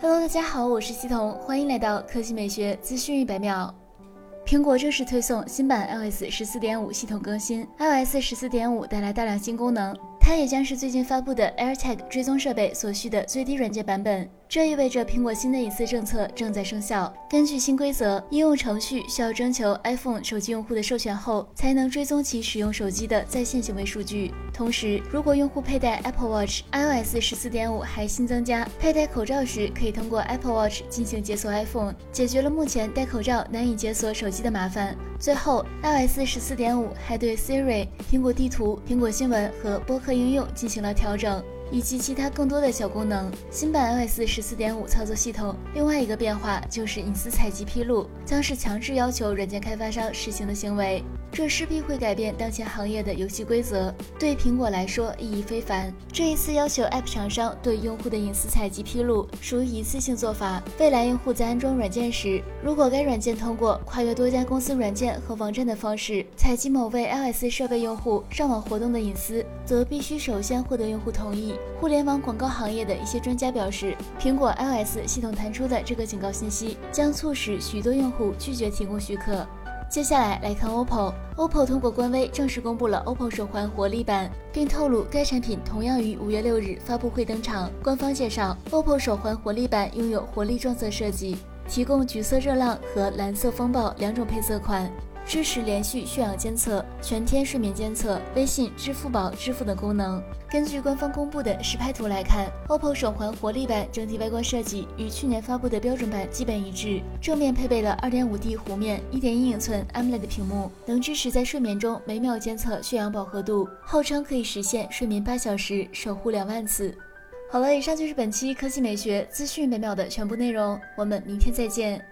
Hello，大家好，我是西彤，欢迎来到科技美学资讯一百秒。苹果正式推送新版 iOS 十四点五系统更新，iOS 十四点五带来大量新功能，它也将是最近发布的 AirTag 追踪设备所需的最低软件版本。这意味着苹果新的隐私政策正在生效。根据新规则，应用程序需要征求 iPhone 手机用户的授权后，才能追踪其使用手机的在线行为数据。同时，如果用户佩戴 Apple Watch，iOS 十四点五还新增加佩戴口罩时可以通过 Apple Watch 进行解锁 iPhone，解决了目前戴口罩难以解锁手机的麻烦。最后，iOS 十四点五还对 Siri、苹果地图、苹果新闻和播客应用进行了调整。以及其他更多的小功能。新版 iOS 十四点五操作系统另外一个变化就是隐私采集披露将是强制要求软件开发商实行的行为。这势必会改变当前行业的游戏规则，对苹果来说意义非凡。这一次要求 App 厂商对用户的隐私采集披露，属于一次性做法。未来用户在安装软件时，如果该软件通过跨越多家公司软件和网站的方式采集某位 iOS 设备用户上网活动的隐私，则必须首先获得用户同意。互联网广告行业的一些专家表示，苹果 iOS 系统弹出的这个警告信息，将促使许多用户拒绝提供许可。接下来来看 OPPO，OPPO 通过官微正式公布了 OPPO 手环活力版，并透露该产品同样于五月六日发布会登场。官方介绍，OPPO 手环活力版拥有活力撞色设计，提供橘色热浪和蓝色风暴两种配色款。支持连续血氧监测、全天睡眠监测、微信、支付宝支付等功能。根据官方公布的实拍图来看，OPPO 手环活力版整体外观设计与去年发布的标准版基本一致。正面配备了 2.5D 弧面、1.1英寸 AMOLED 屏幕，能支持在睡眠中每秒监测血氧饱和度，号称可以实现睡眠八小时守护两万次。好了，以上就是本期科技美学资讯每秒的全部内容，我们明天再见。